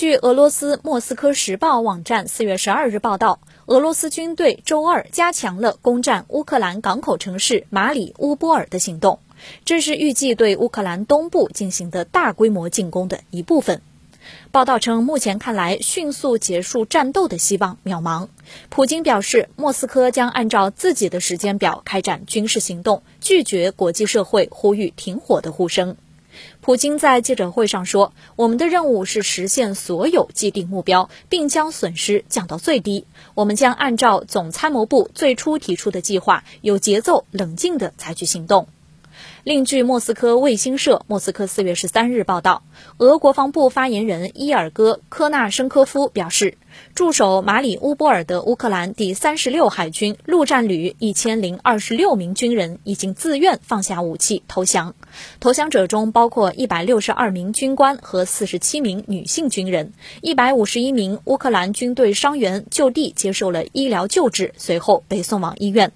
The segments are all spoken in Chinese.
据俄罗斯莫斯科时报网站四月十二日报道，俄罗斯军队周二加强了攻占乌克兰港口城市马里乌波尔的行动，这是预计对乌克兰东部进行的大规模进攻的一部分。报道称，目前看来，迅速结束战斗的希望渺茫。普京表示，莫斯科将按照自己的时间表开展军事行动，拒绝国际社会呼吁停火的呼声。普京在记者会上说：“我们的任务是实现所有既定目标，并将损失降到最低。我们将按照总参谋部最初提出的计划，有节奏、冷静地采取行动。”另据莫斯科卫星社莫斯科四月十三日报道，俄国防部发言人伊尔戈·科纳申科夫表示，驻守马里乌波尔的乌克兰第三十六海军陆战旅一千零二十六名军人已经自愿放下武器投降，投降者中包括一百六十二名军官和四十七名女性军人，一百五十一名乌克兰军队伤员就地接受了医疗救治，随后被送往医院。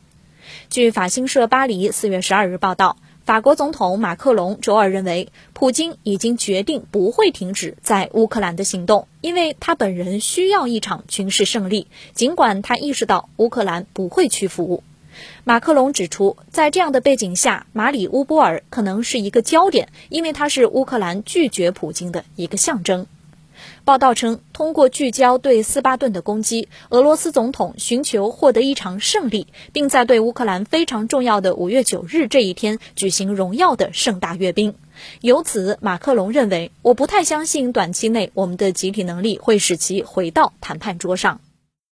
据法新社巴黎四月十二日报道。法国总统马克龙周二认为，普京已经决定不会停止在乌克兰的行动，因为他本人需要一场军事胜利，尽管他意识到乌克兰不会屈服。马克龙指出，在这样的背景下，马里乌波尔可能是一个焦点，因为它是乌克兰拒绝普京的一个象征。报道称，通过聚焦对斯巴顿的攻击，俄罗斯总统寻求获得一场胜利，并在对乌克兰非常重要的五月九日这一天举行荣耀的盛大阅兵。由此，马克龙认为，我不太相信短期内我们的集体能力会使其回到谈判桌上。